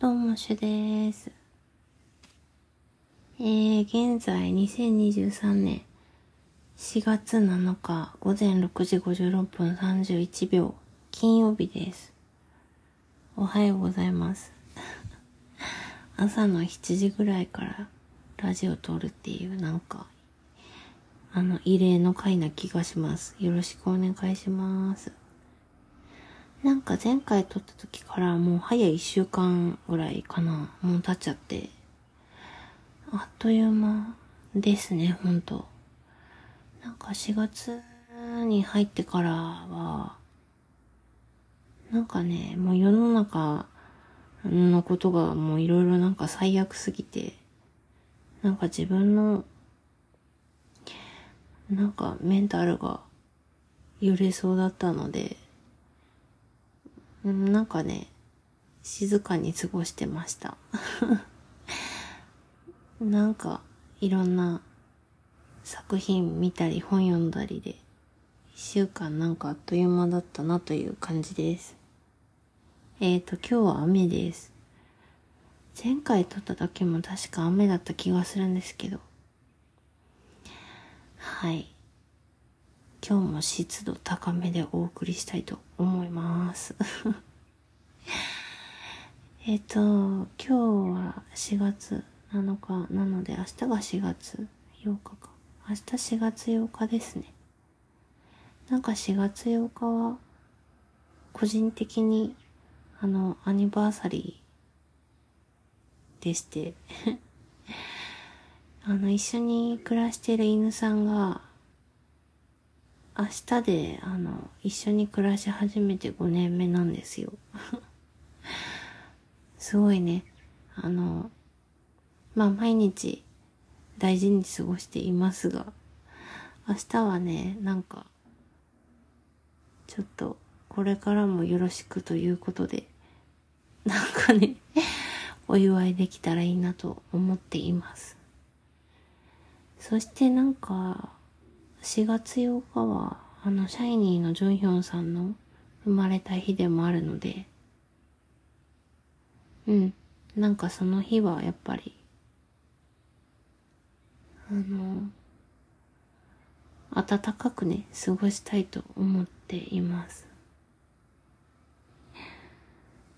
どうも、しゅです。えー、現在2023年4月7日午前6時56分31秒金曜日です。おはようございます。朝の7時ぐらいからラジオ撮るっていうなんか、あの、異例の回な気がします。よろしくお願いします。なんか前回撮った時からもう早い1週間ぐらいかな。もう経っちゃって。あっという間ですね、ほんと。なんか4月に入ってからは、なんかね、もう世の中のことがもういろいろなんか最悪すぎて、なんか自分の、なんかメンタルが揺れそうだったので、うん、なんかね、静かに過ごしてました。なんか、いろんな作品見たり本読んだりで、一週間なんかあっという間だったなという感じです。えっ、ー、と、今日は雨です。前回撮った時も確か雨だった気がするんですけど。はい。今日も湿度高めでお送りしたいと思います。えっと、今日は4月7日なので明日が4月8日か。明日4月8日ですね。なんか4月8日は個人的にあのアニバーサリーでして あの一緒に暮らしている犬さんが明日で、あの、一緒に暮らし始めて5年目なんですよ。すごいね。あの、まあ、毎日大事に過ごしていますが、明日はね、なんか、ちょっと、これからもよろしくということで、なんかね、お祝いできたらいいなと思っています。そしてなんか、4月8日は、あの、シャイニーのジョンヒョンさんの生まれた日でもあるので、うん。なんかその日はやっぱり、あの、暖かくね、過ごしたいと思っています。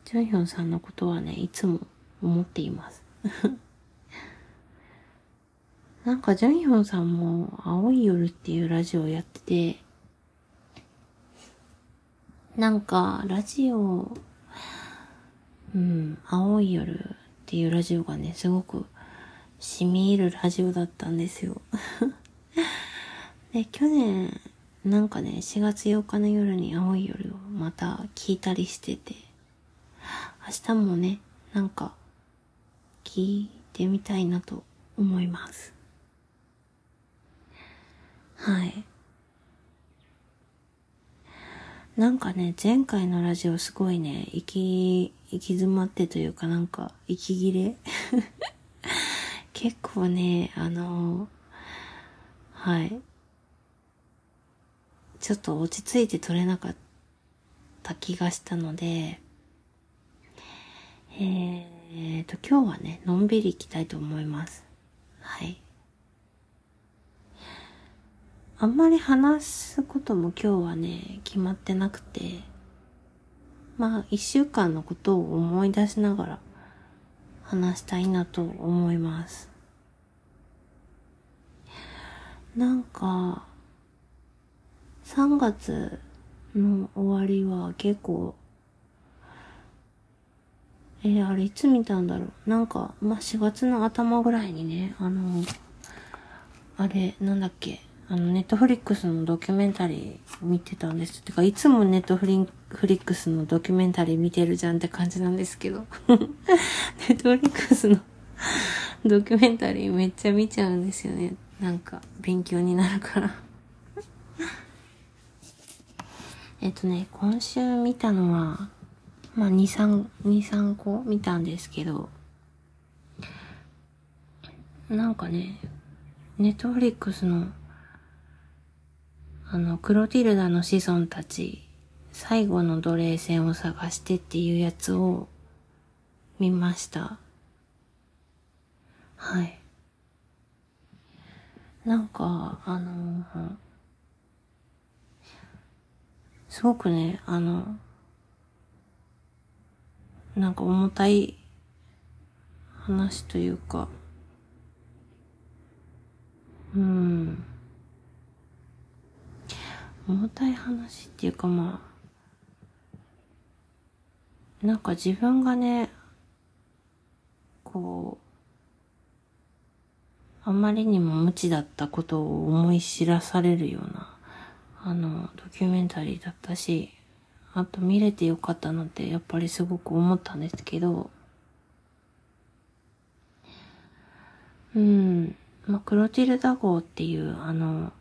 ジョンヒョンさんのことはね、いつも思っています。なんかジョンヒョンさんも青い夜っていうラジオやってて、なんかラジオ、うん、青い夜っていうラジオがね、すごく染み入るラジオだったんですよ。で、去年、なんかね、4月8日の夜に青い夜をまた聞いたりしてて、明日もね、なんか、聞いてみたいなと思います。はい。なんかね、前回のラジオすごいね、行き、行き詰まってというかなんか、息切れ？結構ね、あのはい。ちょっと落ち着いて撮れなかった気がしたので、えーと、今日はね、のんびり行きたいと思います。はい。あんまり話すことも今日はね、決まってなくて、まあ、一週間のことを思い出しながら話したいなと思います。なんか、3月の終わりは結構、えー、あれいつ見たんだろう。なんか、まあ、4月の頭ぐらいにね、あの、あれ、なんだっけ、あの、ネットフリックスのドキュメンタリー見てたんです。てか、いつもネットフリフリックスのドキュメンタリー見てるじゃんって感じなんですけど。ネットフリックスのドキュメンタリーめっちゃ見ちゃうんですよね。なんか、勉強になるから えっとね、今週見たのは、まあ、2、3、2、3個見たんですけど、なんかね、ネットフリックスのあの、クロティルダの子孫たち、最後の奴隷船を探してっていうやつを見ました。はい。なんか、あの、すごくね、あの、なんか重たい話というか、うん。重たい話っていうかまあ、なんか自分がね、こう、あまりにも無知だったことを思い知らされるような、あの、ドキュメンタリーだったし、あと見れてよかったなってやっぱりすごく思ったんですけど、うん、まあ、クロティルダ号っていう、あの、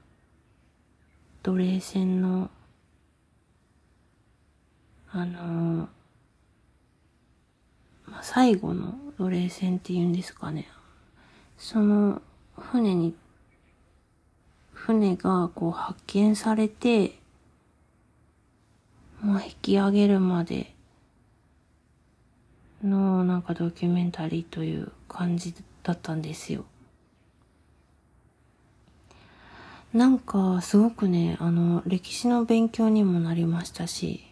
奴隷船の、あの、まあ、最後の奴隷船っていうんですかね。その船に、船がこう発見されて、まあ、引き上げるまでのなんかドキュメンタリーという感じだったんですよ。なんかすごくね、あの、歴史の勉強にもなりましたし、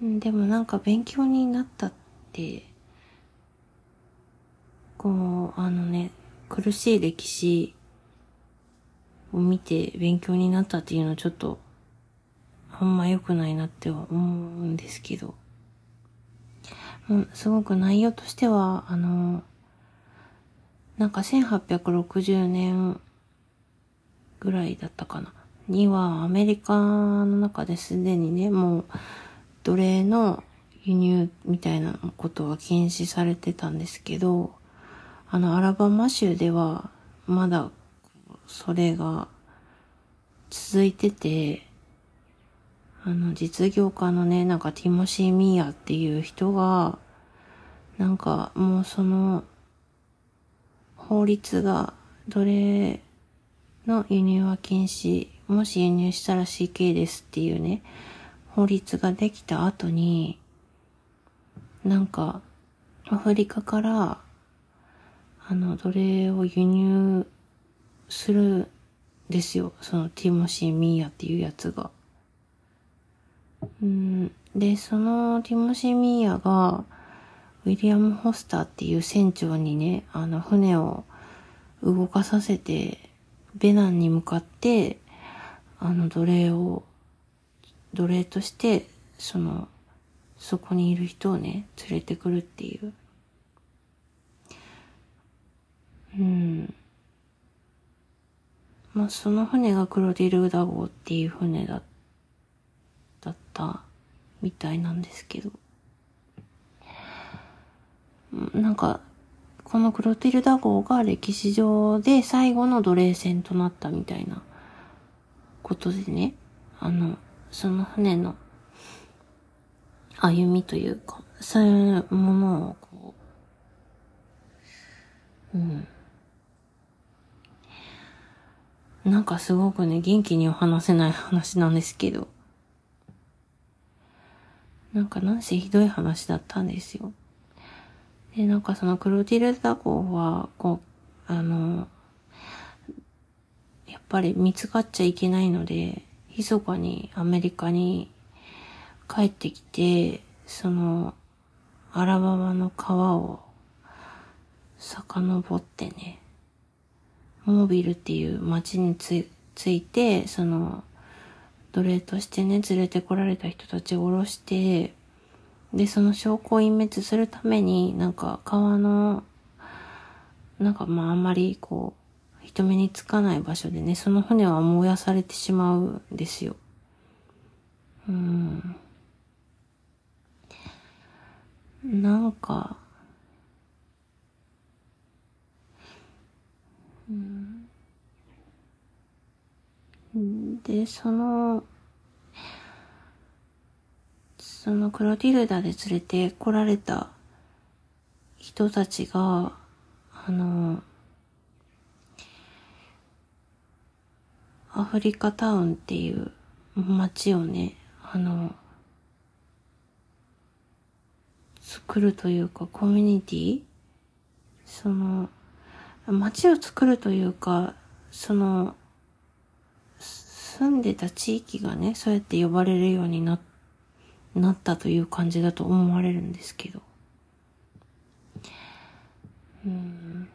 でもなんか勉強になったって、こう、あのね、苦しい歴史を見て勉強になったっていうのはちょっと、あんま良くないなっては思うんですけど、うん、すごく内容としては、あの、なんか1860年ぐらいだったかな。にはアメリカの中ですでにね、もう奴隷の輸入みたいなことは禁止されてたんですけど、あのアラバマ州ではまだそれが続いてて、あの実業家のね、なんかティモシー・ミーアっていう人が、なんかもうその法律が奴隷の輸入は禁止、もし輸入したら死刑ですっていうね、法律ができた後に、なんか、アフリカから、あの、奴隷を輸入するんですよ。そのティモシー・ミーヤっていうやつが。うん、で、そのティモシー・ミーヤが、ウィリアム・ホスターっていう船長にね、あの、船を動かさせて、ベナンに向かって、あの奴隷を、奴隷として、その、そこにいる人をね、連れてくるっていう。うん。まあ、その船がクロディルダ号っていう船だ、だったみたいなんですけど。なんか、このクロティルダ号が歴史上で最後の奴隷船となったみたいなことでね、あの、その船の歩みというか、そういうものをこう、うん。なんかすごくね、元気には話せない話なんですけど、なんかなんせひどい話だったんですよ。で、なんかそのクロティルダ号は、こう、あの、やっぱり見つかっちゃいけないので、密かにアメリカに帰ってきて、その、アラバマの川を遡ってね、モービルっていう街につついて、その、奴隷としてね、連れてこられた人たちを降ろして、で、その証拠を隠滅するために、なんか川の、なんかまああんまりこう、人目につかない場所でね、その船は燃やされてしまうんですよ。うん。なんか、うん。で、その、そのクロティルダで連れて来られた人たちが、あの、アフリカタウンっていう街をね、あの、作るというか、コミュニティその、街を作るというか、その、住んでた地域がね、そうやって呼ばれるようになった、なったという感じだと思われるんですけど。うん。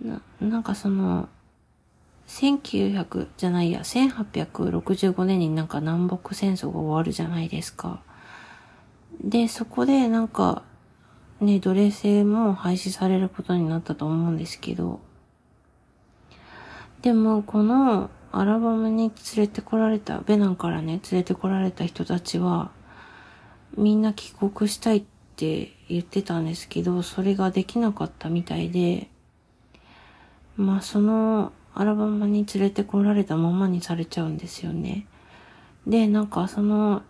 な、なんかその、1900じゃないや、1865年になんか南北戦争が終わるじゃないですか。で、そこでなんか、ね、奴隷制も廃止されることになったと思うんですけど、でもこのアラバムに連れてこられた、ベナンからね、連れてこられた人たちは、みんな帰国したいって言ってたんですけど、それができなかったみたいで、まあそのアラバマに連れてこられたままにされちゃうんですよね。で、なんかその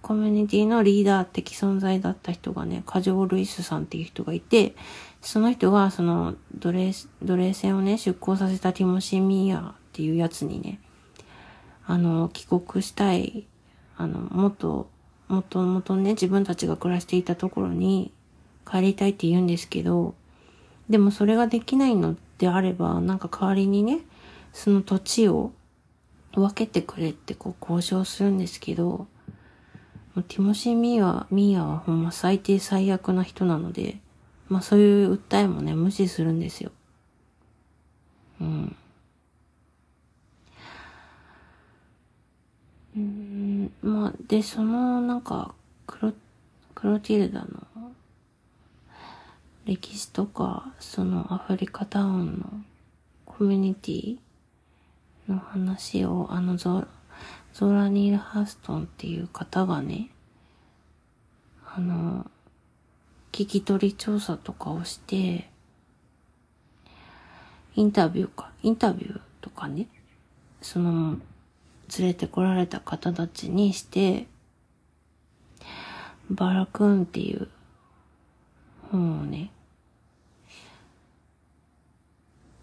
コミュニティのリーダー的存在だった人がね、カジョー・ルイスさんっていう人がいて、その人がその奴隷、奴隷船をね、出港させたティモシー・ミーヤっていうやつにね、あの、帰国したい、あの、もっと、もともとね、自分たちが暮らしていたところに帰りたいって言うんですけど、でもそれができないのであれば、なんか代わりにね、その土地を分けてくれってこう交渉するんですけど、ティモシー・ミーア、ミーアはほんま最低最悪な人なので、まあそういう訴えもね、無視するんですよ。うん。うん、まあ、で、その、なんか、クロ、クロティルダの歴史とか、そのアフリカタウンのコミュニティの話を、あのゾ、ゾーラニール・ハーストンっていう方がね、あの、聞き取り調査とかをして、インタビューか、インタビューとかね、その、連れてこられた方たちにして、バラクーンっていう本をね、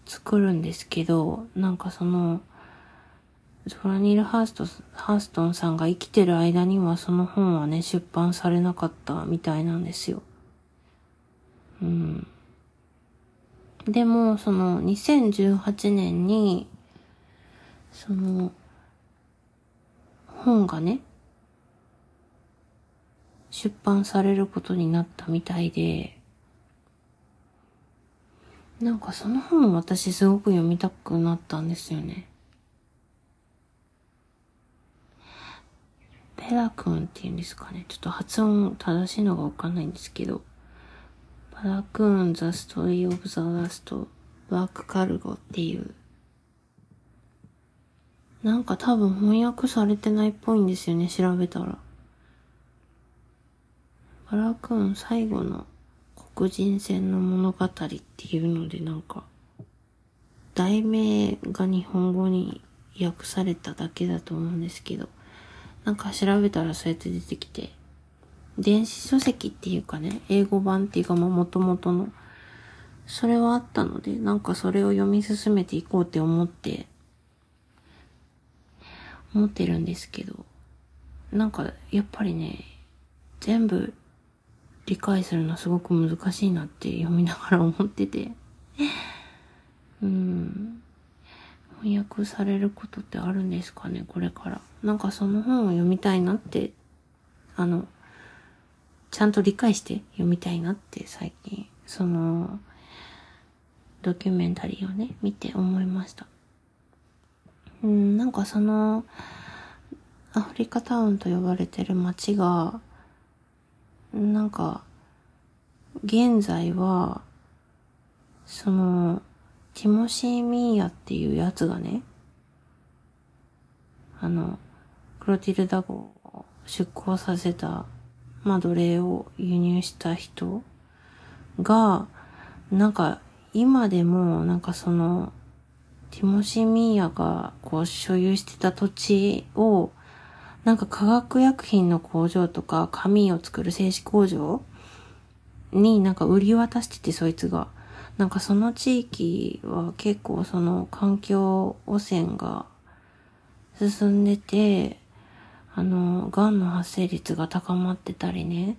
作るんですけど、なんかその、ゾラニール・ハーストハーストンさんが生きてる間にはその本はね、出版されなかったみたいなんですよ。うん。でも、その2018年に、その、本がね、出版されることになったみたいで、なんかその本私すごく読みたくなったんですよね。ペラ君って言うんですかね。ちょっと発音正しいのがわかんないんですけど。パラクン・ザ・ストーリー・オブ・ザ・ラスト・バーク・カルゴっていう。なんか多分翻訳されてないっぽいんですよね、調べたら。パラクーン最後の黒人戦の物語っていうのでなんか、題名が日本語に訳されただけだと思うんですけど、なんか調べたらそうやって出てきて、電子書籍っていうかね、英語版っていうかまあ元々の、それはあったので、なんかそれを読み進めていこうって思って、思ってるんですけど、なんかやっぱりね、全部理解するのすごく難しいなって読みながら思ってて。うん。翻訳されることってあるんですかね、これから。なんかその本を読みたいなって、あの、ちゃんと理解して読みたいなって最近、その、ドキュメンタリーをね、見て思いました。うん、なんかその、アフリカタウンと呼ばれてる街が、なんか、現在は、その、ティモシー・ミーヤっていうやつがね、あの、クロティルダ号を出港させた、まあ、奴隷を輸入した人が、なんか、今でも、なんかその、ティモシー・ミーヤが、こう、所有してた土地を、なんか化学薬品の工場とか紙を作る製紙工場になんか売り渡しててそいつが。なんかその地域は結構その環境汚染が進んでて、あの、癌の発生率が高まってたりね、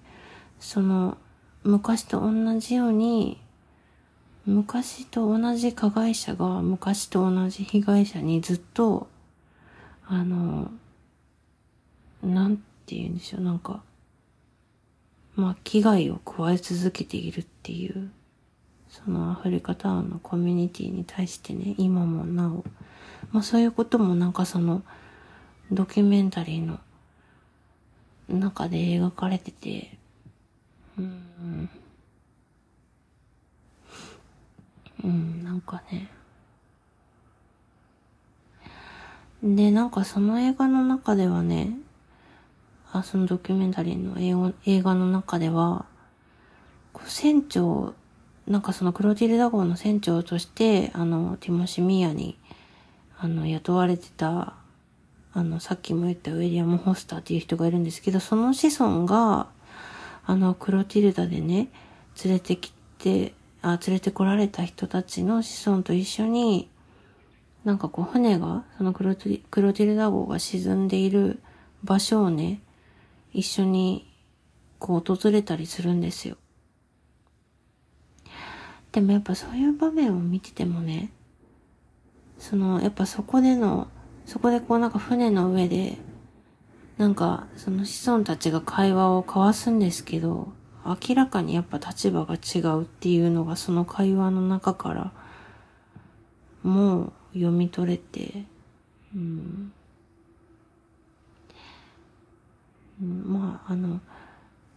その、昔と同じように、昔と同じ加害者が昔と同じ被害者にずっと、あの、なんて言うんでしょう、なんか、まあ、危害を加え続けているっていう、そのアフリカタウンのコミュニティに対してね、今もなお、まあそういうこともなんかその、ドキュメンタリーの中で描かれてて、うん、うん、なんかね。で、なんかその映画の中ではね、あそのドキュメンタリーの映画の中では、船長、なんかそのクロティルダ号の船長として、あの、ティモシミアに、あの、雇われてた、あの、さっきも言ったウィリアム・ホスターっていう人がいるんですけど、その子孫が、あの、クロティルダでね、連れてきて、あ、連れてこられた人たちの子孫と一緒に、なんかこう船が、そのクロテクロティルダ号が沈んでいる場所をね、一緒にこう訪れたりするんですよ。でもやっぱそういう場面を見ててもね、その、やっぱそこでの、そこでこうなんか船の上で、なんかその子孫たちが会話を交わすんですけど、明らかにやっぱ立場が違うっていうのがその会話の中からもう読み取れて、うん、まあ、あの、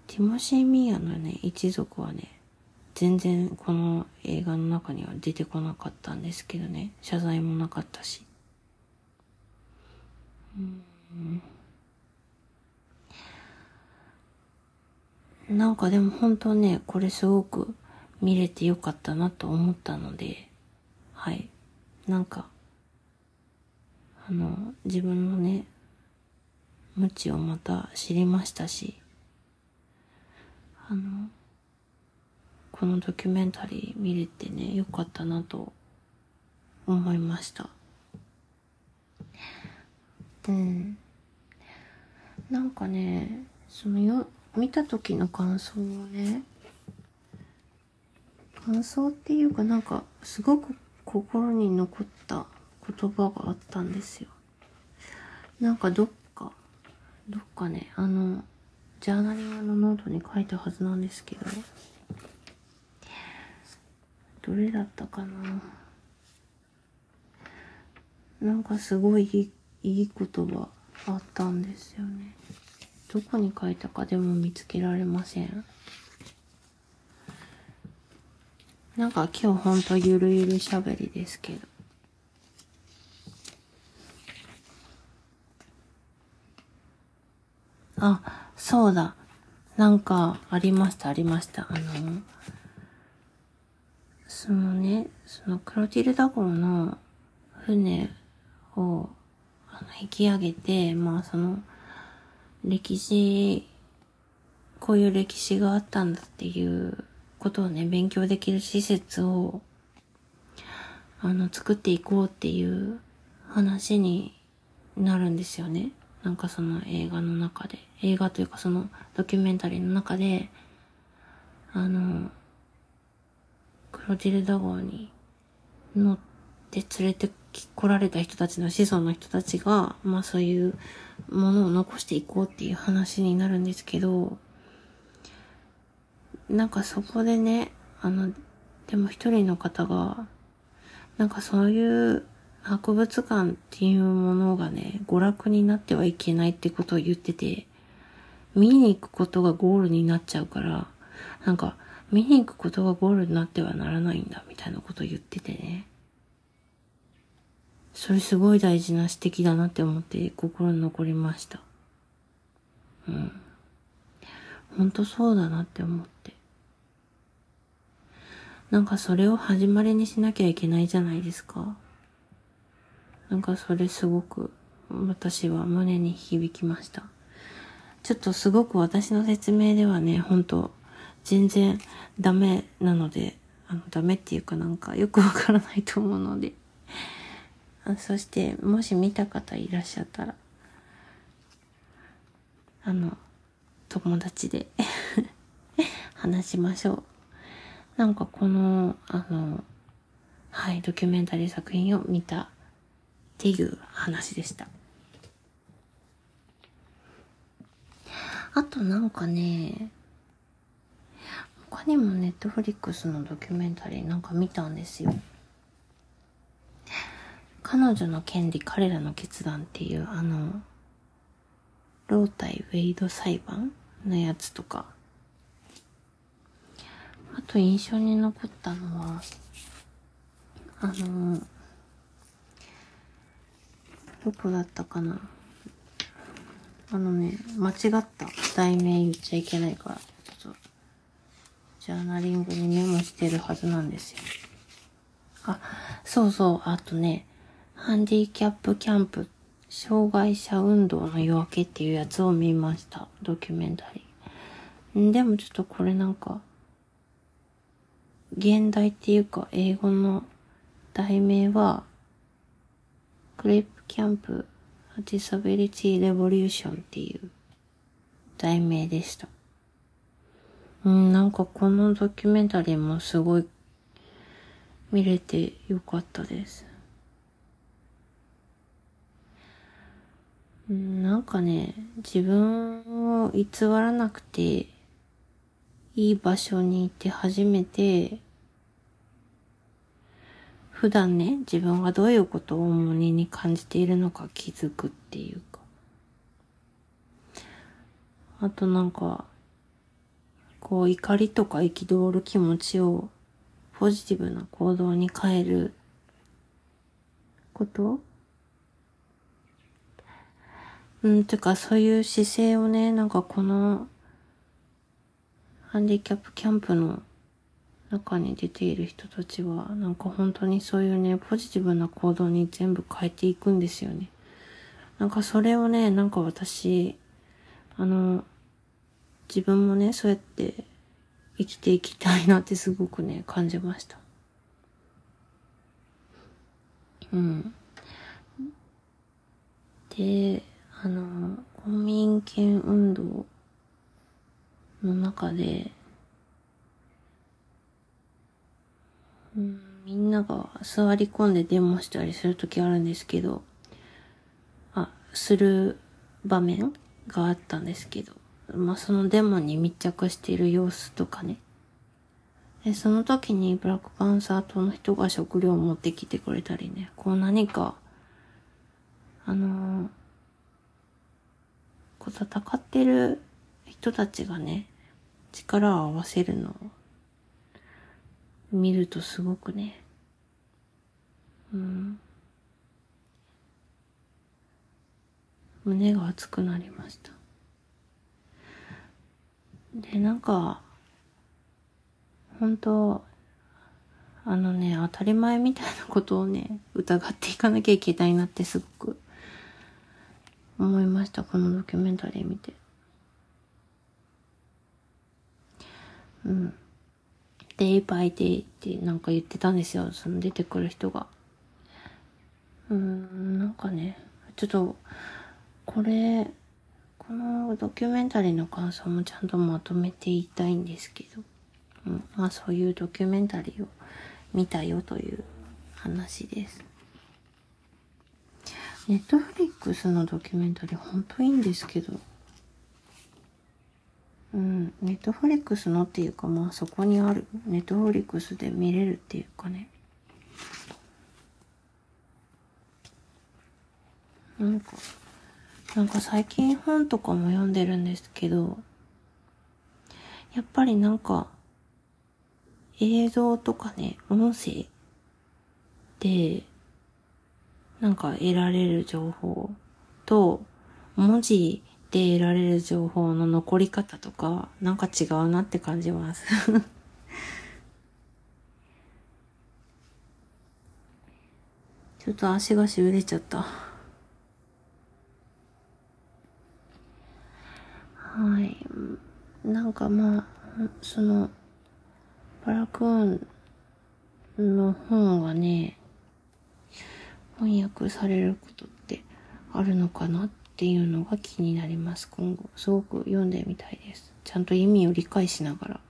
ティモシー・ミーアのね、一族はね、全然この映画の中には出てこなかったんですけどね、謝罪もなかったし。うん。なんかでも本当ね、これすごく見れてよかったなと思ったので、はい。なんか、あの、自分のね、無知をまた知りましたし、あの、このドキュメンタリー見れてね、よかったなと思いました。うん。なんかね、そのよ、見た時の感想をね、感想っていうかなんか、すごく心に残った言葉があったんですよ。なんかどっかどっかね、あの、ジャーナリングのノートに書いたはずなんですけど、どれだったかななんかすごいいいいい言葉あったんですよね。どこに書いたかでも見つけられません。なんか今日ほんとゆるゆる喋りですけど。あ、そうだ。なんか、ありました、ありました。あの、そのね、そのクロティルダ号の船を引き上げて、まあその、歴史、こういう歴史があったんだっていうことをね、勉強できる施設を、あの、作っていこうっていう話になるんですよね。なんかその映画の中で、映画というかそのドキュメンタリーの中で、あの、クロティルダ号に乗って連れて来られた人たちの子孫の人たちが、まあそういうものを残していこうっていう話になるんですけど、なんかそこでね、あの、でも一人の方が、なんかそういう博物館っていうものがね、娯楽になってはいけないってことを言ってて、見に行くことがゴールになっちゃうから、なんか、見に行くことがゴールになってはならないんだ、みたいなことを言っててね。それすごい大事な指摘だなって思って心に残りました。うん。ほんとそうだなって思って。なんかそれを始まりにしなきゃいけないじゃないですか。なんかそれすごく私は胸に響きました。ちょっとすごく私の説明ではね、本当全然ダメなので、あの、ダメっていうかなんかよくわからないと思うので。あそして、もし見た方いらっしゃったら、あの、友達で 話しましょう。なんかこの、あの、はい、ドキュメンタリー作品を見たっていう話でした。あとなんかね、他にもネットフリックスのドキュメンタリーなんか見たんですよ。彼女の権利、彼らの決断っていう、あの、ロータイ・ウェイド裁判のやつとか。あと印象に残ったのは、あの、どこだったかな。あのね、間違った題名言っちゃいけないから、ちょっと、ジャーナリングにメモしてるはずなんですよ。あ、そうそう、あとね、ハンディキャップキャンプ、障害者運動の夜明けっていうやつを見ました。ドキュメンタリー。でもちょっとこれなんか、現代っていうか英語の題名は、グレープキャンプ、ディサビリティレボリューションっていう題名でした。うん、なんかこのドキュメンタリーもすごい見れてよかったです。なんかね、自分を偽らなくて、いい場所にいて初めて、普段ね、自分がどういうことを重荷に感じているのか気づくっていうか。あとなんか、こう怒りとか憤る気持ちをポジティブな行動に変えることうん、てかそういう姿勢をね、なんかこの、ハンディキャップキャンプの中に出ている人たちは、なんか本当にそういうね、ポジティブな行動に全部変えていくんですよね。なんかそれをね、なんか私、あの、自分もね、そうやって生きていきたいなってすごくね、感じました。うん。で、あの、公民権運動の中で、うん、みんなが座り込んでデモしたりするときあるんですけど、あ、する場面があったんですけど、まあ、そのデモに密着している様子とかね。で、その時にブラックパンサー党の人が食料を持ってきてくれたりね、こう何か、あのー、こう戦ってる人たちがね、力を合わせるのを見るとすごくね、うん、胸が熱くなりました。で、なんか、本当あのね、当たり前みたいなことをね、疑っていかなきゃいけないなってすごく思いました、このドキュメンタリー見て。うん。デイバイデイってなんか言ってたんですよ、その出てくる人が。うん、なんかね、ちょっと、これ、このドキュメンタリーの感想もちゃんとまとめて言いたいんですけど、うん、まあそういうドキュメンタリーを見たよという話です。ネットフリックスのドキュメンタリーほんといいんですけど、うん、ネットフリックスのっていうかまあそこにある、ネットフリックスで見れるっていうかね。なんか、なんか最近本とかも読んでるんですけど、やっぱりなんか、映像とかね、音声で、なんか得られる情報と、文字で得られる情報の残り方とか、なんか違うなって感じます ちょっと足がしびれちゃった。はい。なんかまあ、その、パラクーンの本はね、翻訳されることってあるのかなっていうのが気になります、今後。すごく読んでみたいです。ちゃんと意味を理解しながら。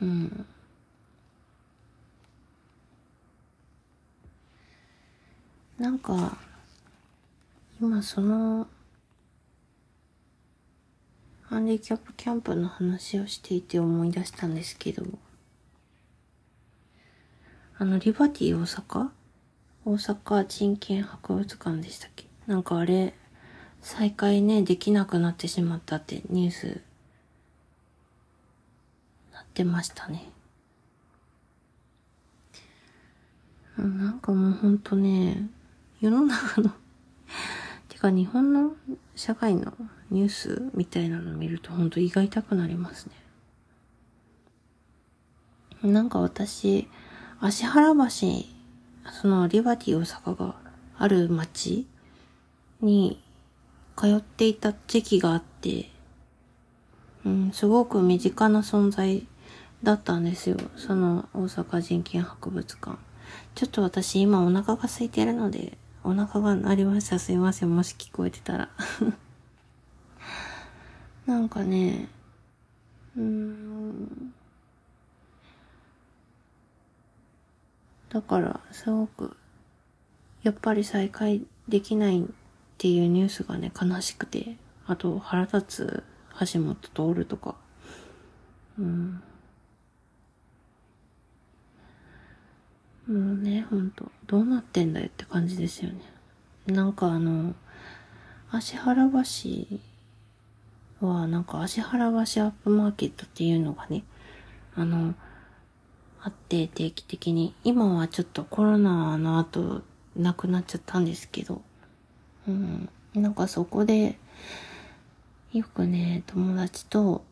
うん。なんか、今その、ハンディキャップキャンプの話をしていて思い出したんですけど、あの、リバティ大阪？大阪人権博物館でしたっけ？なんかあれ、再開ね、できなくなってしまったってニュース、なってましたね。なんかもうほんとね、世の中の てか日本の社会のニュースみたいなの見るとほんと胃が痛くなりますね。なんか私、芦原橋、そのリバティ大阪がある町に通っていた時期があって、うん、すごく身近な存在だったんですよ。その大阪人権博物館。ちょっと私今お腹が空いてるので、お腹が鳴りました。すいません。もし聞こえてたら。なんかね、うーん。だから、すごく、やっぱり再会できないっていうニュースがね、悲しくて、あと腹立つ橋本徹とか、うん。もうね、ほんと、どうなってんだよって感じですよね。なんかあの、芦原橋は、なんか芦原橋アップマーケットっていうのがね、あの、あって定期的に。今はちょっとコロナの後、なくなっちゃったんですけど、うん。なんかそこで、よくね、友達と、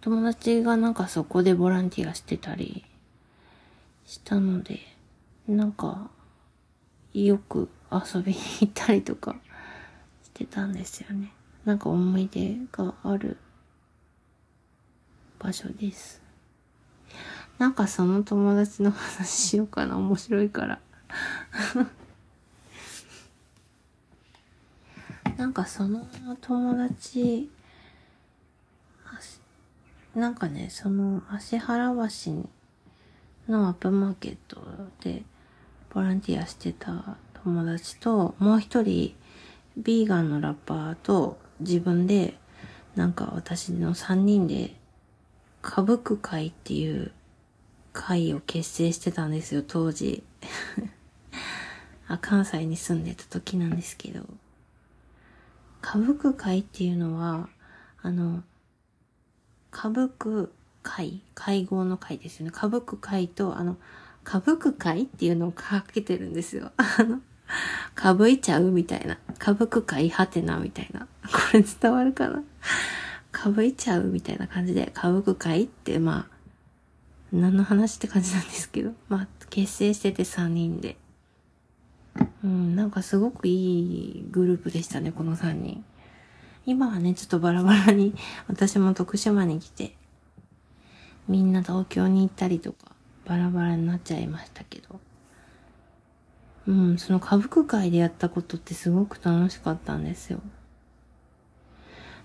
友達がなんかそこでボランティアしてたりしたので、なんか、よく遊びに行ったりとかしてたんですよね。なんか思い出がある場所です。なんかその友達の話しようかな。面白いからなんかその友達、なんかね、その芦原橋のアップマーケットでボランティアしてた友達と、もう一人、ビーガンのラッパーと自分で、なんか私の三人で、歌舞伎会っていう会を結成してたんですよ、当時。あ関西に住んでた時なんですけど。歌舞伎会っていうのは、あの、歌舞伎会会合の会ですよね。歌舞伎会と、あの、歌舞伎会っていうのをかけてるんですよ。あの、かぶいちゃうみたいな。歌舞伎会はてなみたいな。これ伝わるかな？かぶいちゃうみたいな感じで、歌舞伎会って、まあ、何の話って感じなんですけど。まあ、結成してて3人で。うん、なんかすごくいいグループでしたね、この3人。今はね、ちょっとバラバラに、私も徳島に来て、みんな東京に行ったりとか、バラバラになっちゃいましたけど。うん、その歌舞伎会でやったことってすごく楽しかったんですよ。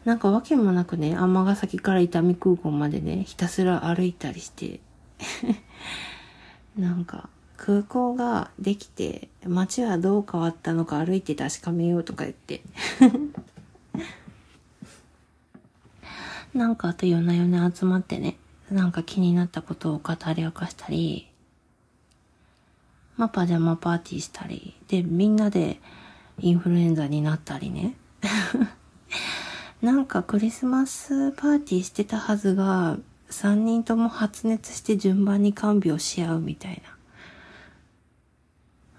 なんかわけもなくね、尼崎から伊丹空港までね、ひたすら歩いたりして、なんか、空港ができて、街はどう変わったのか歩いて確かめようとか言って。なんかあと夜な夜な集まってね、なんか気になったことを語り明かしたり、まあ、パジャマパーティーしたり、で、みんなでインフルエンザになったりね。なんかクリスマスパーティーしてたはずが、3人とも発熱して順番に看病し合うみたいな。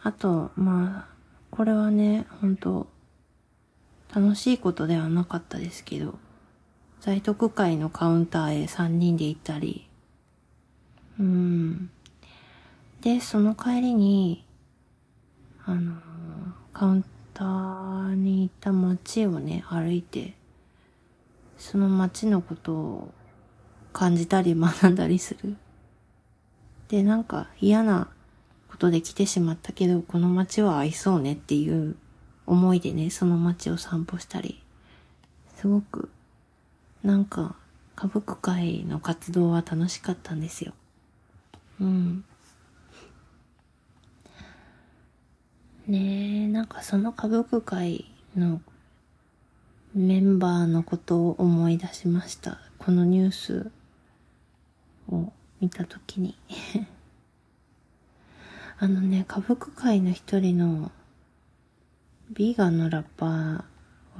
あと、まあ、これはね、本当楽しいことではなかったですけど、在特会のカウンターへ3人で行ったり、うん。で、その帰りに、あの、カウンターに行った街をね、歩いて、その街のことを感じたり学んだりする。で、なんか嫌なことで来てしまったけど、この街は合いそうねっていう思いでね、その街を散歩したり、すごく、なんか、歌舞伎会の活動は楽しかったんですよ。うん。ねえ、なんかその歌舞伎会のメンバーのことを思い出しました。このニュースを見たときに あのね、歌舞伎界の一人のビーガンのラッパー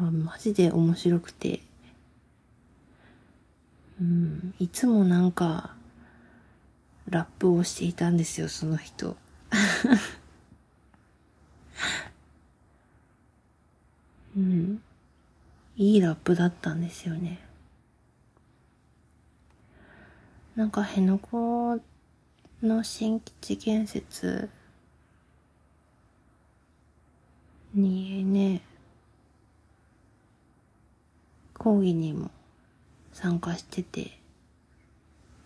はマジで面白くて、うん、いつもなんか、ラップをしていたんですよ、その人。うん。いいラップだったんですよね。なんか辺野古の新基地建設にね、講義にも参加してて、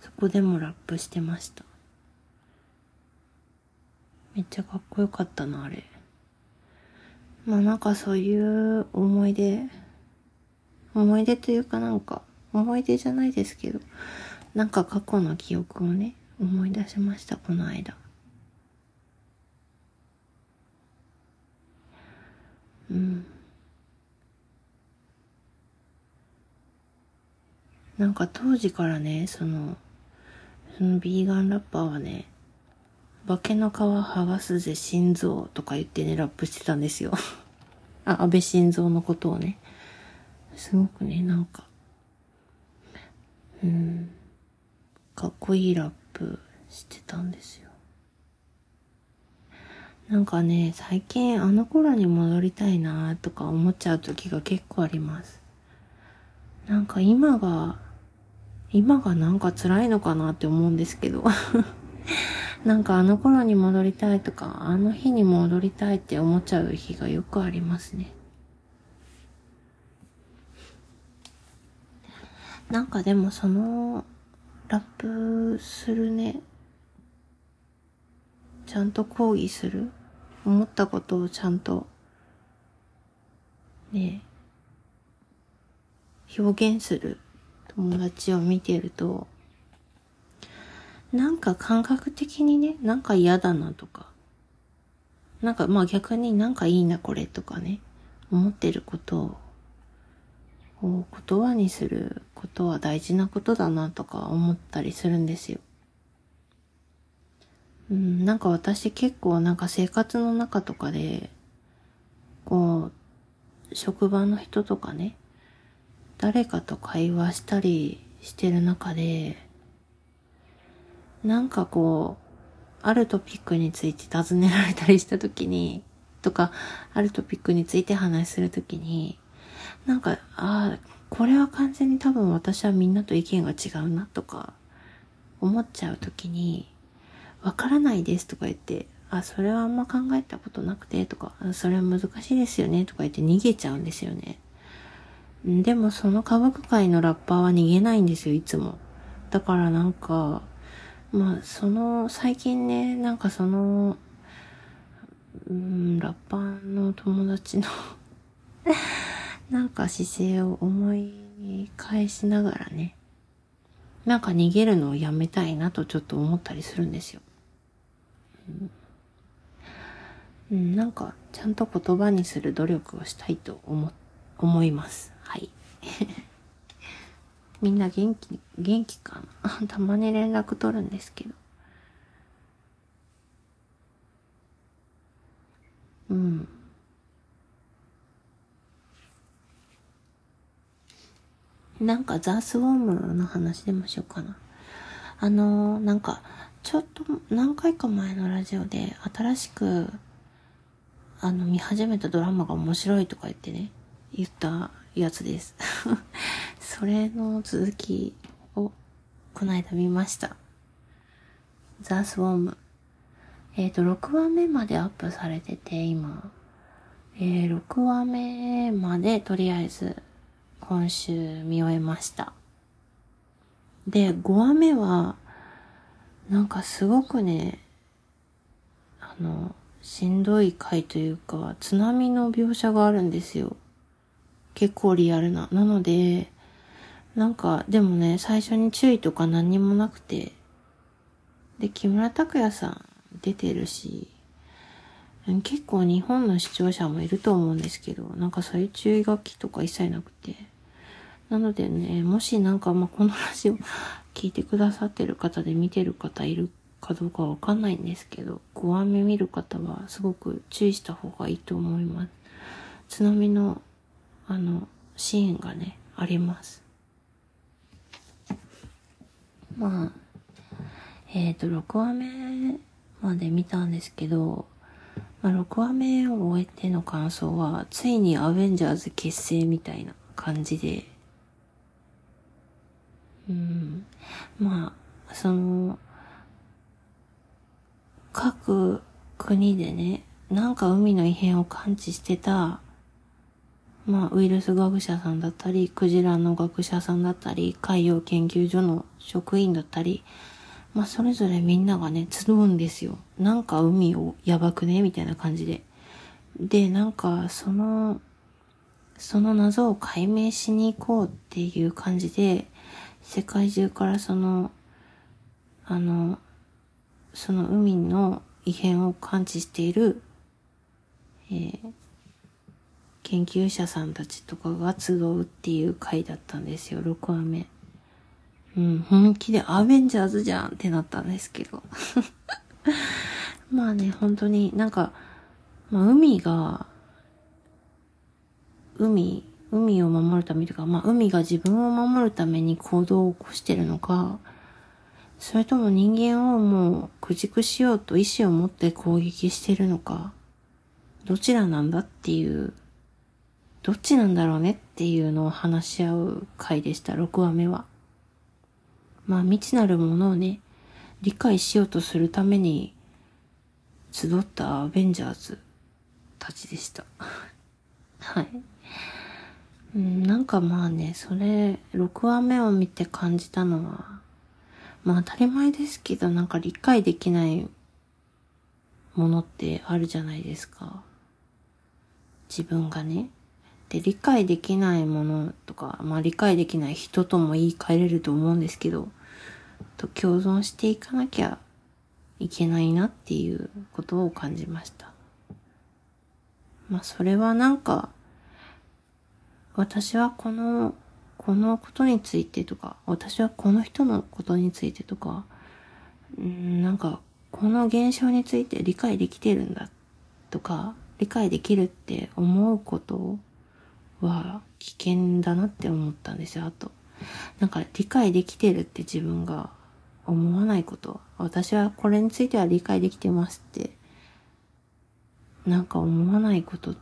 そこでもラップしてました。めっちゃかっこよかったな、あれ。まあなんかそういう思い出、思い出というかなんか、思い出じゃないですけど、なんか過去の記憶をね、思い出しました、この間。うん。なんか当時からね、その、そのビーガンラッパーはね、化けの皮剥がすぜ心臓とか言ってね、ラップしてたんですよ。あ、安倍晋三のことをね。すごくね、なんか、うん、かっこいいラップしてたんですよ。なんかね、最近あの頃に戻りたいなとか思っちゃう時が結構あります。なんか今が、今がなんか辛いのかなって思うんですけど。なんかあの頃に戻りたいとか、あの日に戻りたいって思っちゃう日がよくありますね。なんかでもその、ラップするね、ちゃんと抗議する。思ったことをちゃんと、ね、表現する。友達を見てると、なんか感覚的にね、なんか嫌だなとか、なんかまあ逆になんかいいなこれとかね、思ってることを言葉にすることは大事なことだなとか思ったりするんですよ。うん、なんか私結構なんか生活の中とかで、こう、職場の人とかね、誰かと会話したりしてる中で、なんかこう、あるトピックについて尋ねられたりしたときに、とか、あるトピックについて話するときに、なんか、ああ、これは完全に多分私はみんなと意見が違うなとか、思っちゃうときに、わからないですとか言って、あ、それはあんま考えたことなくてとか、それは難しいですよねとか言って逃げちゃうんですよね。でもその歌舞伎界のラッパーは逃げないんですよ、いつも。だからなんか、まあ、その、最近ね、なんかその、うん、ラッパーの友達の なんか姿勢を思い返しながらね、なんか逃げるのをやめたいなとちょっと思ったりするんですよ。うん、なんか、ちゃんと言葉にする努力をしたいと思、思います。はい。みんな元気、元気かな？たまに連絡取るんですけど。うん。なんかザースウォームの話でもしようかな。あのー、なんか、ちょっと何回か前のラジオで新しく、あの、見始めたドラマが面白いとか言ってね、言ったやつです。それの続きをこの間見ました。ザー・スウォーム。えっ、ー、と、6話目までアップされてて、今。えー、6話目までとりあえず今週見終えました。で、5話目は、なんかすごくね、あの、しんどい回というか、津波の描写があるんですよ。結構リアルな。なので、なんか、でもね、最初に注意とか何にもなくて、で、木村拓哉さん出てるし、結構日本の視聴者もいると思うんですけど、なんかそういう注意書きとか一切なくて。なのでね、もしなんかまこのラジオ聞いてくださってる方で見てる方いるかどうかわかんないんですけど、5話目見る方はすごく注意した方がいいと思います。津波の、あの、シーンがね、あります。まあ、えっ、ー、と、6話目まで見たんですけど、まあ、6話目を終えての感想は、ついにアベンジャーズ結成みたいな感じで、うん、まあ、その、各国でね、なんか海の異変を感知してた、まあ、ウイルス学者さんだったり、クジラの学者さんだったり、海洋研究所の職員だったり、まあ、それぞれみんながね、集うんですよ。なんか海をやばくね？みたいな感じで。で、なんか、その、その謎を解明しに行こうっていう感じで、世界中からその、あの、その海の異変を感知している、えー、研究者さんたちとかが集うっていう回だったんですよ、6話目。うん、本気でアベンジャーズじゃんってなったんですけど。まあね、本当になんか、まあ海が、海、海を守るためとか、まあ海が自分を守るために行動を起こしてるのか、それとも人間をもう駆逐しようと意志を持って攻撃してるのか、どちらなんだっていう、どっちなんだろうねっていうのを話し合う回でした、6話目は。まあ未知なるものをね、理解しようとするために集ったアベンジャーズたちでした。はい。うん、なんかまあね、それ、6話目を見て感じたのは、まあ当たり前ですけど、なんか理解できないものってあるじゃないですか。自分がね。で、理解できないものとか、まあ理解できない人とも言い換えれると思うんですけど、と共存していかなきゃいけないなっていうことを感じました。まあそれはなんか、私はこのこのことについてとか、私はこの人のことについてとか、んなんか、この現象について理解できてるんだとか、理解できるって思うことは危険だなって思ったんですよ、あと。なんか理解できてるって自分が思わないこと。私はこれについては理解できてますって、なんか思わないこと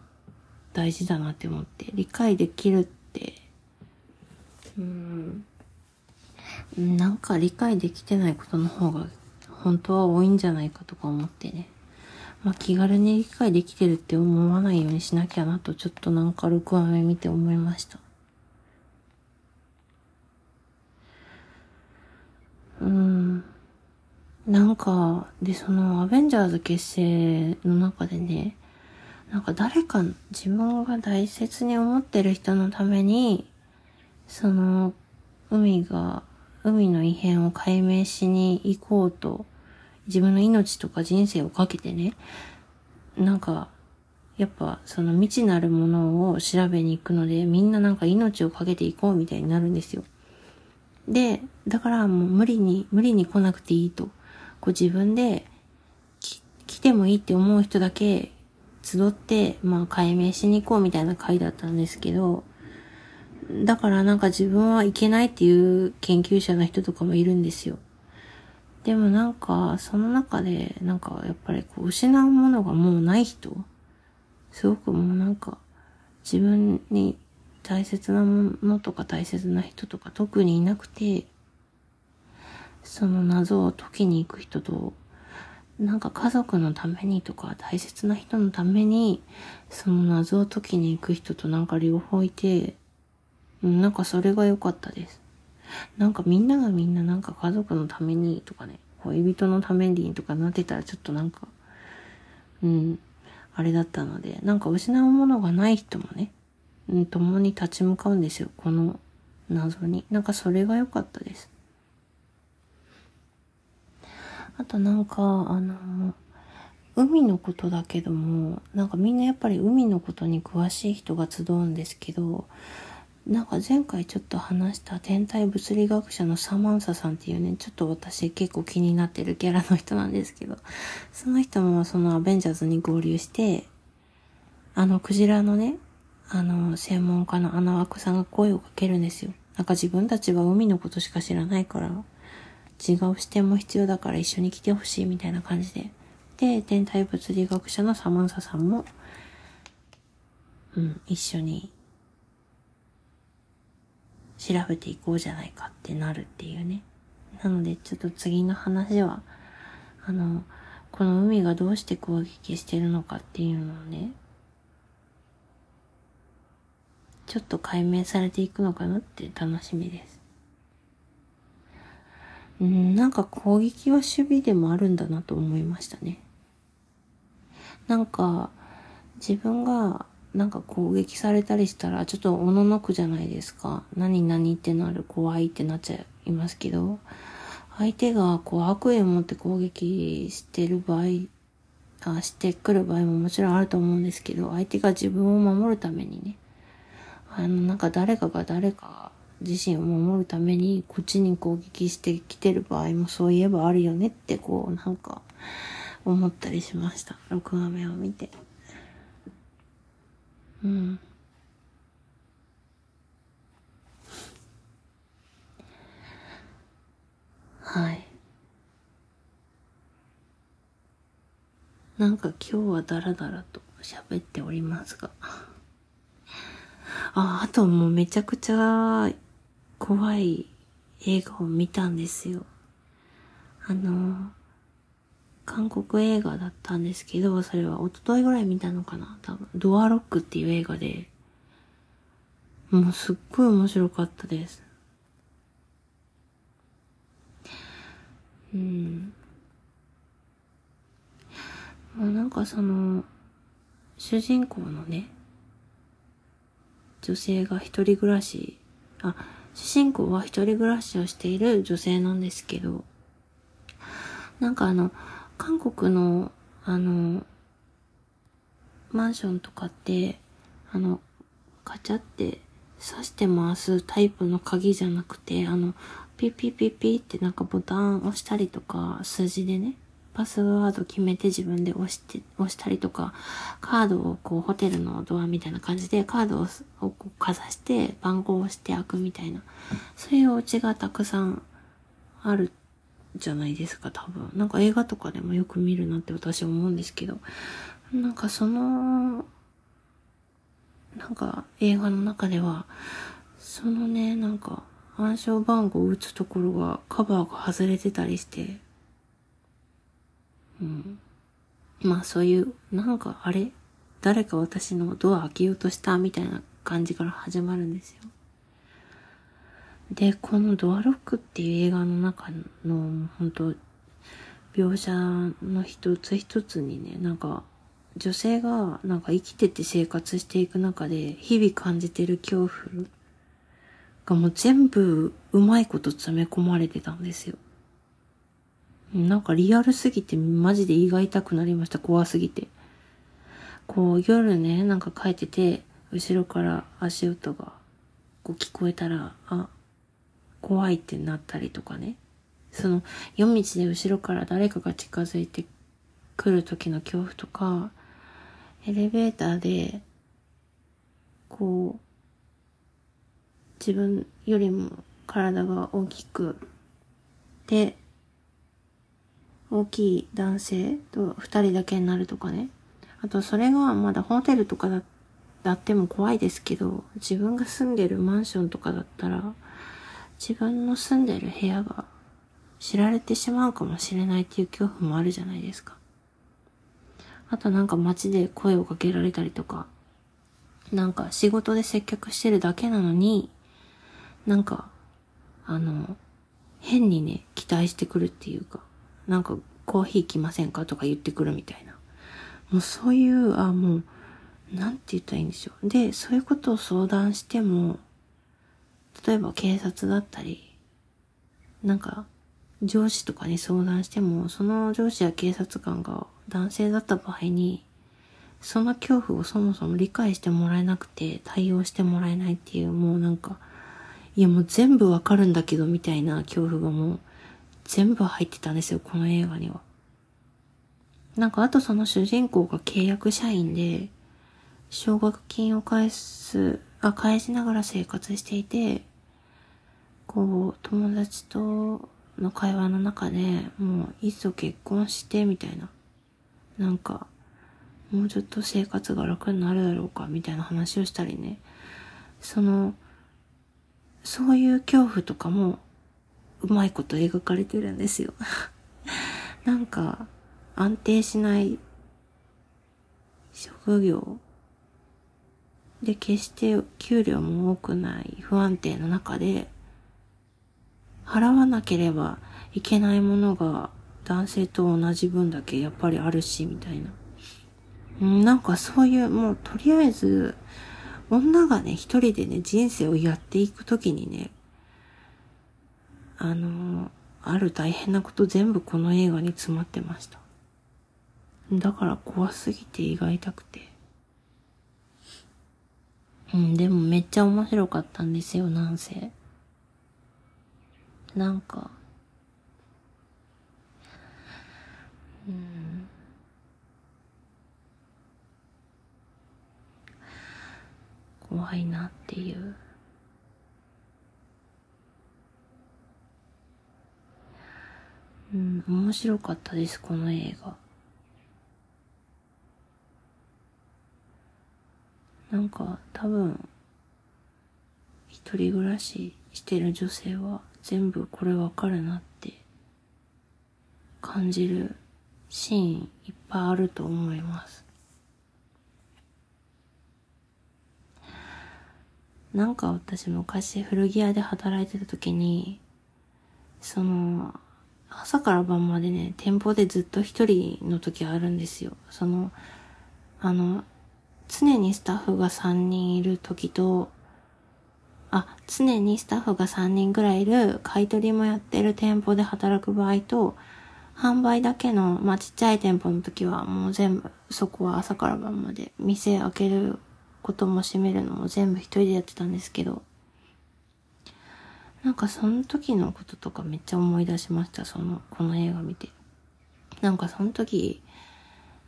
大事だなって思って、理解できるってうん。なんか理解できてないことの方が本当は多いんじゃないかとか思ってね。まあ気軽に理解できてるって思わないようにしなきゃなとちょっとなんか6話目見て思いました。うん。なんか、で、そのアベンジャーズ結成の中でね、なんか誰か自分が大切に思ってる人のためにその、海が、海の異変を解明しに行こうと、自分の命とか人生をかけてね、なんか、やっぱその未知なるものを調べに行くので、みんななんか命をかけていこうみたいになるんですよ。で、だからもう無理に、無理に来なくていいと。こう自分で来てもいいって思う人だけ集って、まあ解明しに行こうみたいな回だったんですけど、だからなんか自分はいけないっていう研究者の人とかもいるんですよ。でもなんか、その中で、なんかやっぱりこう、失うものがもうない人すごくもうなんか、自分に大切なものとか大切な人とか特にいなくて、その謎を解きに行く人と、なんか家族のためにとか大切な人のために、その謎を解きに行く人となんか両方いて、なんかそれが良かったです。なんかみんながみんななんか家族のためにとかね、恋人のためにとかなってたらちょっとなんか、うん、あれだったので、なんか失うものがない人もね、うん、共に立ち向かうんですよ、この謎に。なんかそれが良かったです。あとなんか、あの、海のことだけども、なんかみんなやっぱり海のことに詳しい人が集うんですけど、なんか前回ちょっと話した天体物理学者のサマンサさんっていうね、ちょっと私結構気になってるキャラの人なんですけど、その人もそのアベンジャーズに合流して、あのクジラのね、あの専門家のアナワクさんが声をかけるんですよ。なんか自分たちは海のことしか知らないから、違う視点も必要だから一緒に来てほしいみたいな感じで。で、天体物理学者のサマンサさんも、うん、一緒に調べていこうじゃないかってなるっていうね。なので、ちょっと次の話は、あの、この海がどうして攻撃してるのかっていうのをね、ちょっと解明されていくのかなって楽しみです。うん、なんか攻撃は守備でもあるんだなと思いましたね。なんか、自分がなんか攻撃されたりしたらちょっとおののくじゃないですか。何々ってなる怖いってなっちゃいますけど、相手がこう悪意を持って攻撃してる場合、あしてくる場合ももちろんあると思うんですけど、相手が自分を守るためにね、あの、なんか誰かが誰か自身を守るためにこっちに攻撃してきてる場合もそういえばあるよねってこうなんか思ったりしました。録画面を見て。うん。はい。なんか今日はダラダラと喋っておりますが。あ、あともうめちゃくちゃ怖い映画を見たんですよ。あの、韓国映画だったんですけど、それは一昨日ぐらい見たのかな多分。ドアロックっていう映画で、もうすっごい面白かったです。うん。もうなんかその、主人公のね、女性が一人暮らし、あ、主人公は一人暮らしをしている女性なんですけど、なんかあの、韓国の、あの、マンションとかって、あの、カチャって刺して回すタイプの鍵じゃなくて、あの、ピッピッピッピッってなんかボタン押したりとか、数字でね、パスワード決めて自分で押して、押したりとか、カードをこうホテルのドアみたいな感じでカードをこうかざして番号を押して開くみたいな、そういうお家がたくさんあるじゃないですか、多分。なんか映画とかでもよく見るなって私は思うんですけど、なんかその、なんか映画の中では、そのね、なんか暗証番号を打つところがカバーが外れてたりして、うん。まあそういう、なんかあれ？誰か私のドア開けようとしたみたいな感じから始まるんですよ。で、このドアロックっていう映画の中の、本当描写の一つ一つにね、なんか、女性がなんか生きてて生活していく中で、日々感じてる恐怖がもう全部うまいこと詰め込まれてたんですよ。なんかリアルすぎてマジで胃が痛くなりました。怖すぎて。こう夜ね、なんか帰ってて、後ろから足音がこう聞こえたら、あ、怖いってなったりとかね。その夜道で後ろから誰かが近づいてくる時の恐怖とか、エレベーターで、こう、自分よりも体が大きく、で、大きい男性と二人だけになるとかね。あとそれがまだホテルとかだだっても怖いですけど、自分が住んでるマンションとかだったら、自分の住んでる部屋が知られてしまうかもしれないっていう恐怖もあるじゃないですか。あとなんか街で声をかけられたりとか、なんか仕事で接客してるだけなのに、なんか、あの、変にね、期待してくるっていうか、なんかコーヒー来ませんかとか言ってくるみたいな。もうそういう、あ、もう、なんて言ったらいいんでしょう。で、そういうことを相談しても、例えば警察だったり、なんか、上司とかに相談しても、その上司や警察官が男性だった場合に、その恐怖をそもそも理解してもらえなくて対応してもらえないっていう、もうなんか、いやもう全部わかるんだけどみたいな恐怖がもう全部入ってたんですよ、この映画には。なんかあとその主人公が契約社員で、奨学金を返す、あ、返しながら生活していて、こう、友達との会話の中でもう、いっそ結婚してみたいな。なんか、もうちょっと生活が楽になるだろうかみたいな話をしたりね。その、そういう恐怖とかも、うまいこと描かれてるんですよ。なんか、安定しない職業で、決して給料も多くない不安定な中で、払わなければいけないものが男性と同じ分だけやっぱりあるし、みたいな。なんかそういう、もうとりあえず、女がね、一人でね、人生をやっていくときにね、あの、ある大変なこと全部この映画に詰まってました。だから怖すぎて胃が痛くて。うん、でもめっちゃ面白かったんですよ、なんせ。なんか、うん。怖いなっていう。うん、面白かったです、この映画。なんか多分一人暮らししてる女性は全部これわかるなって感じるシーンいっぱいあると思います。なんか私昔古着屋で働いてた時に、その、朝から晩までね、店舗でずっと一人の時あるんですよ。その、あの、常にスタッフが3人いる時と、あ、常にスタッフが3人ぐらいいる買い取りもやってる店舗で働く場合と、販売だけの、まあ、ちっちゃい店舗の時はもう全部、そこは朝から晩まで、店開けることも閉めるのも全部一人でやってたんですけど、なんかその時のこととかめっちゃ思い出しました、その、この映画見て。なんかその時、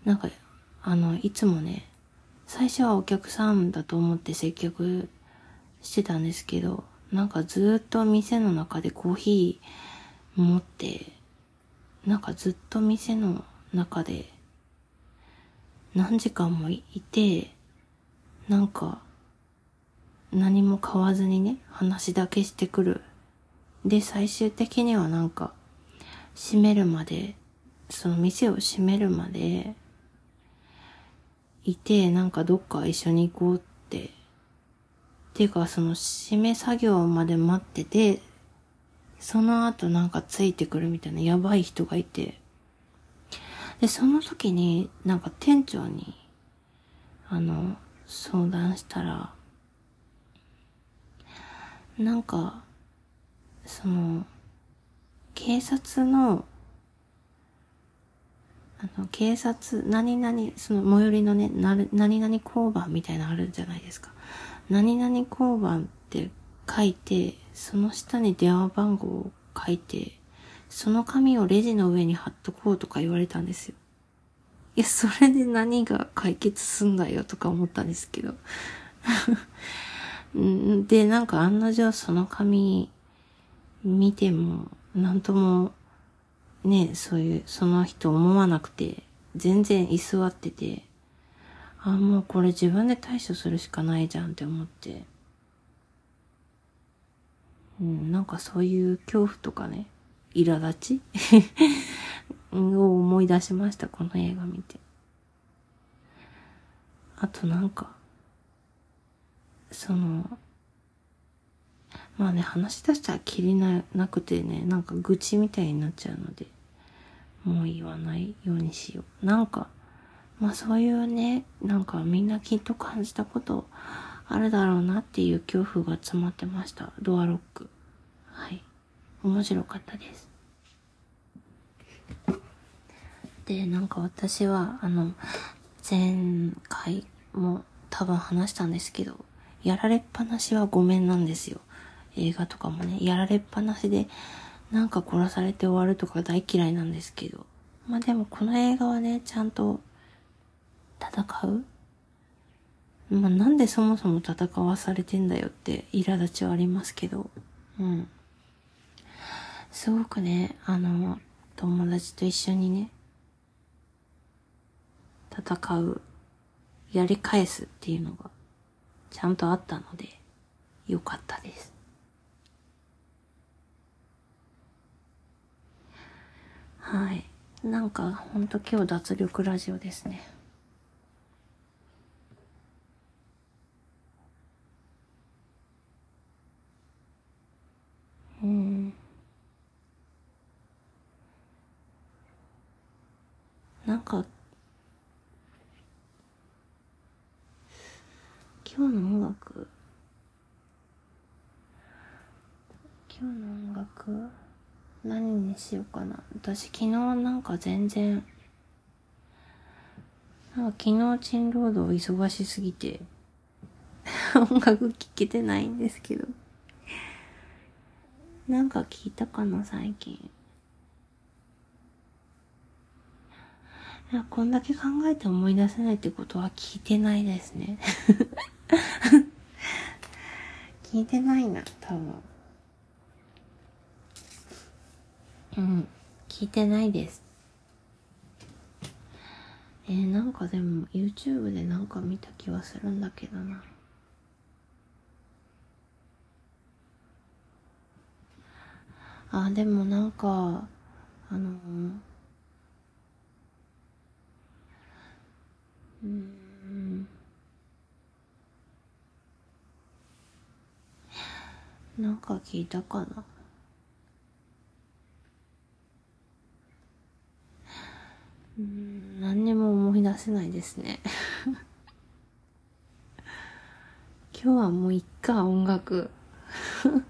なんか、あの、いつもね、最初はお客さんだと思って接客してたんですけど、なんかずっと店の中でコーヒー持って、なんかずっと店の中で何時間もいて、なんか何も買わずにね、話だけしてくる。で、最終的にはなんか閉めるまで、その店を閉めるまでいて、なんかどっか一緒に行こうって。ていうか、その締め作業まで待ってて、その後なんかついてくるみたいなやばい人がいて。で、その時になんか店長に、あの、相談したら、なんか、その、警察のあの、警察、何々、その最寄りのね、な何々交番みたいなのあるじゃないですか。何々交番って書いて、その下に電話番号を書いて、その紙をレジの上に貼っとこうとか言われたんですよ。いや、それで何が解決すんだよとか思ったんですけど。で、なんか案の定その紙見ても、なんともね、そういう、その人思わなくて、全然居座ってて、あ、もうこれ自分で対処するしかないじゃんって思って、うん、なんかそういう恐怖とかね、苛立ち？を思い出しました、この映画見て。あとなんか、その、まあね、話し出したらきりななくてね、なんか愚痴みたいになっちゃうので、もう言わないようにしよう。なんか、まあそういうね、なんかみんなきっと感じたことあるだろうなっていう恐怖が詰まってました。ドアロック。はい。面白かったです。で、なんか私は、あの、前回も多分話したんですけど、やられっぱなしはごめんなんですよ。映画とかもね、やられっぱなしで、なんか殺されて終わるとか大嫌いなんですけど。まあでもこの映画はね、ちゃんと戦う？まあ、なんでそもそも戦わされてんだよって苛立ちはありますけど、うん。すごくね、あの、友達と一緒にね、戦う、やり返すっていうのが、ちゃんとあったので、よかったです。はい。なんか、ほんと今日脱力ラジオですね。うん。なんか、今日の音楽、今日の音楽、何にしようかな。私昨日なんか全然、なんか昨日チンロード忙しすぎて、音楽聴けてないんですけど。なんか聞いたかな、最近。いや、こんだけ考えて思い出せないってことは聞いてないですね。聞いてないな、多分。うん、聞いてないです。えー、なんかでも YouTube でなんか見た気はするんだけどな。あ、でもなんか、あのうん、なんか聞いたかな。うん、何にも思い出せないですね。今日はもういっか、音楽。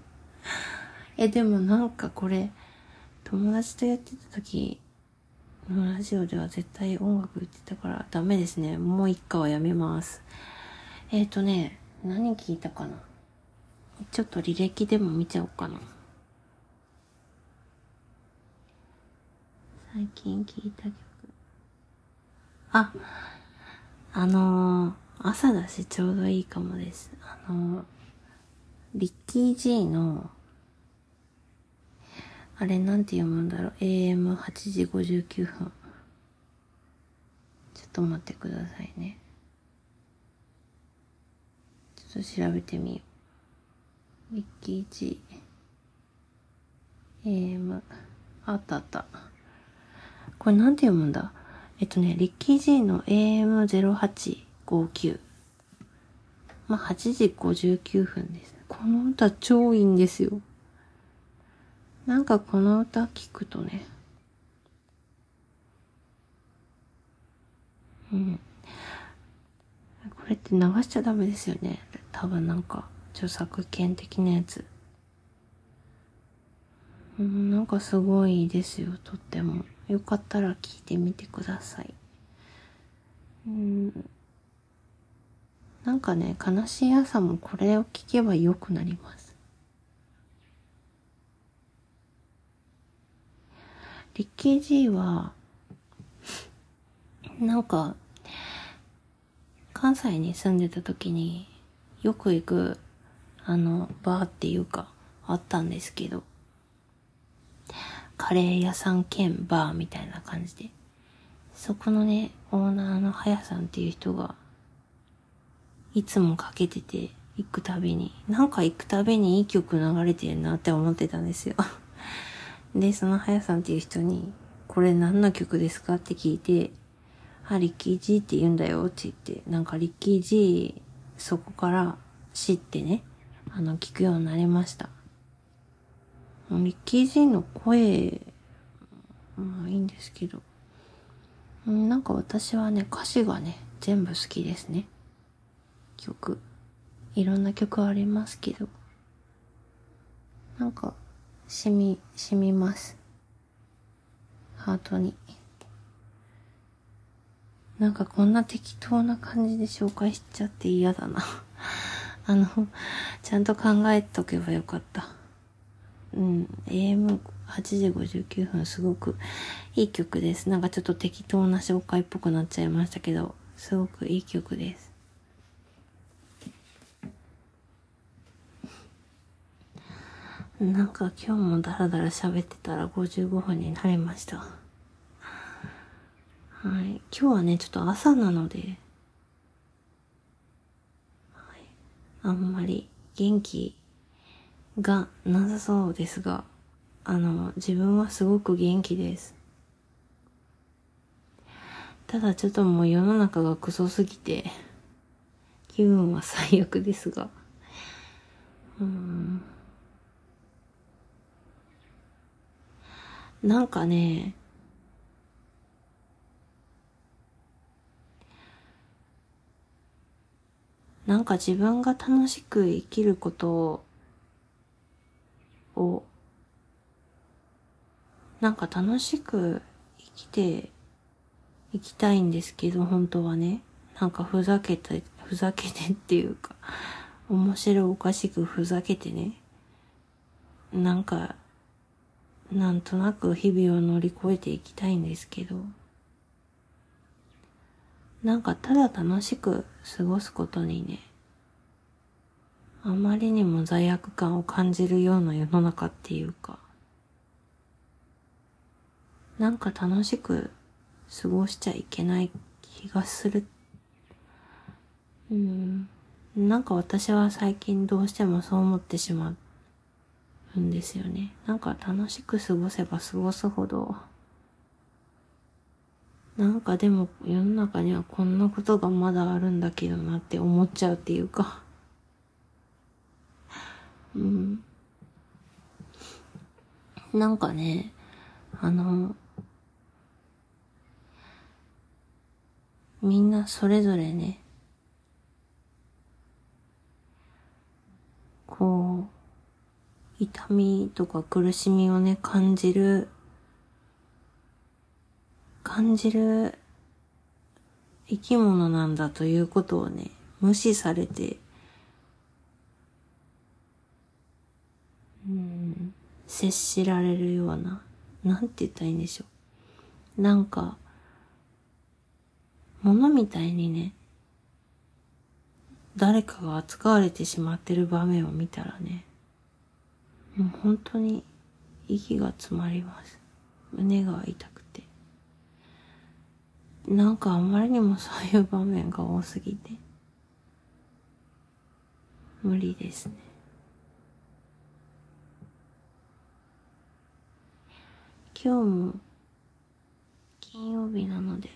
え、でもなんかこれ、友達とやってた時のラジオでは絶対音楽言ってたからダメですね。もう一回はやめます。えっ、ー、とね、何聞いたかなちょっと履歴でも見ちゃおうかな。最近聴いた曲。あ、あのー、朝だしちょうどいいかもです。あのー、リッキー G のあれなんて読むんだろう ?AM8 時59分。ちょっと待ってくださいね。ちょっと調べてみよう。リッキー G。AM。あったあった。これなんて読むんだ？えっとね、リッキー G の AM0859。まあ、8時59分です。この歌超いいんですよ。なんかこの歌聞くとね、うん。これって流しちゃダメですよね。多分なんか、著作権的なやつ。うん、なんかすごいですよ、とっても。よかったら聞いてみてください。うん。なんかね、悲しい朝もこれを聞けば良くなります。リッキー G は、なんか、関西に住んでた時によく行く、あの、バーっていうか、あったんですけど、カレー屋さん兼バーみたいな感じで、そこのね、オーナーのはやさんっていう人が、いつもかけてて、行くたびに、なんか行くたびにいい曲流れてるなって思ってたんですよ。で、そのはやさんっていう人に、これ何の曲ですかって聞いて、あ、リッキー G って言うんだよって言って、なんかリッキー G そこから知ってね、あの、聞くようになりました。リッキー G の声、まあいいんですけど、なんか私はね、歌詞がね、全部好きですね。曲。いろんな曲ありますけど。なんか、染み、染みます。ハートに。なんかこんな適当な感じで紹介しちゃって嫌だな。あの、ちゃんと考えとけばよかった。うん、AM8 時59分すごくいい曲です。なんかちょっと適当な紹介っぽくなっちゃいましたけど、すごくいい曲です。なんか今日もダラダラ喋ってたら55分になりました。はい。今日はね、ちょっと朝なので、はい、あんまり元気がなさそうですが、あの、自分はすごく元気です。ただちょっともう世の中がクソすぎて、気分は最悪ですが、うん。なんかね、なんか自分が楽しく生きることを、なんか楽しく生きていきたいんですけど、本当はね。なんかふざけて、ふざけてっていうか、面白おかしくふざけてね。なんか、なんとなく日々を乗り越えていきたいんですけど、なんかただ楽しく過ごすことにね、あまりにも罪悪感を感じるような世の中っていうか、なんか楽しく過ごしちゃいけない気がする。うん。なんか私は最近どうしてもそう思ってしまうんですよね。なんか楽しく過ごせば過ごすほど、なんかでも世の中にはこんなことがまだあるんだけどなって思っちゃうっていうか。うん。なんかね、あの、みんなそれぞれね、こう、痛みとか苦しみをね、感じる、感じる生き物なんだということをね、無視されて、うん、接しられるような、なんて言ったらいいんでしょう。なんか、物みたいにね、誰かが扱われてしまってる場面を見たらね、もう本当に息が詰まります。胸が痛く。なんかあまりにもそういう場面が多すぎて、無理ですね。今日も金曜日なので、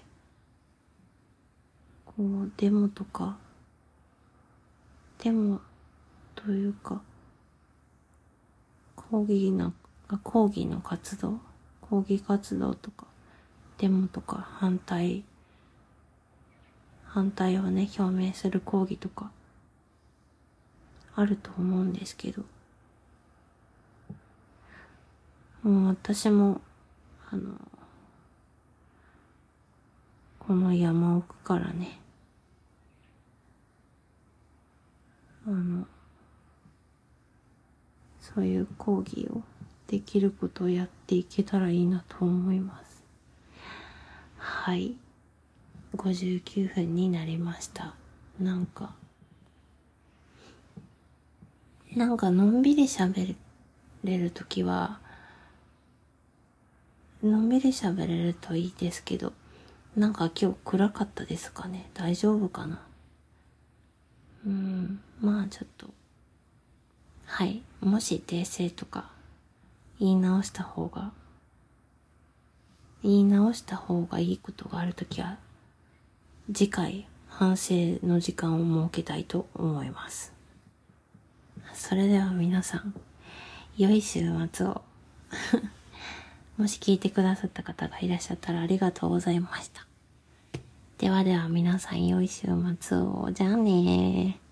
こう、デモとか、デモというか、抗議の、あ抗議の活動抗議活動とか、デモとか、反対、反対をね、表明する抗議とか、あると思うんですけど、もう私も、あの、この山奥からね、あの、そういう講義をできることをやっていけたらいいなと思います。はい。59分になりました。なんか、なんかのんびり喋れるときは、のんびり喋れるといいですけど、なんか今日暗かったですかね？大丈夫かな？うん、まあちょっと、はい。もし訂正とか言い直した方が、言い直した方がいいことがあるときは、次回反省の時間を設けたいと思います。それでは皆さん、良い週末を。もし聞いてくださった方がいらっしゃったらありがとうございました。ではでは皆さん良い週末を。じゃあねー。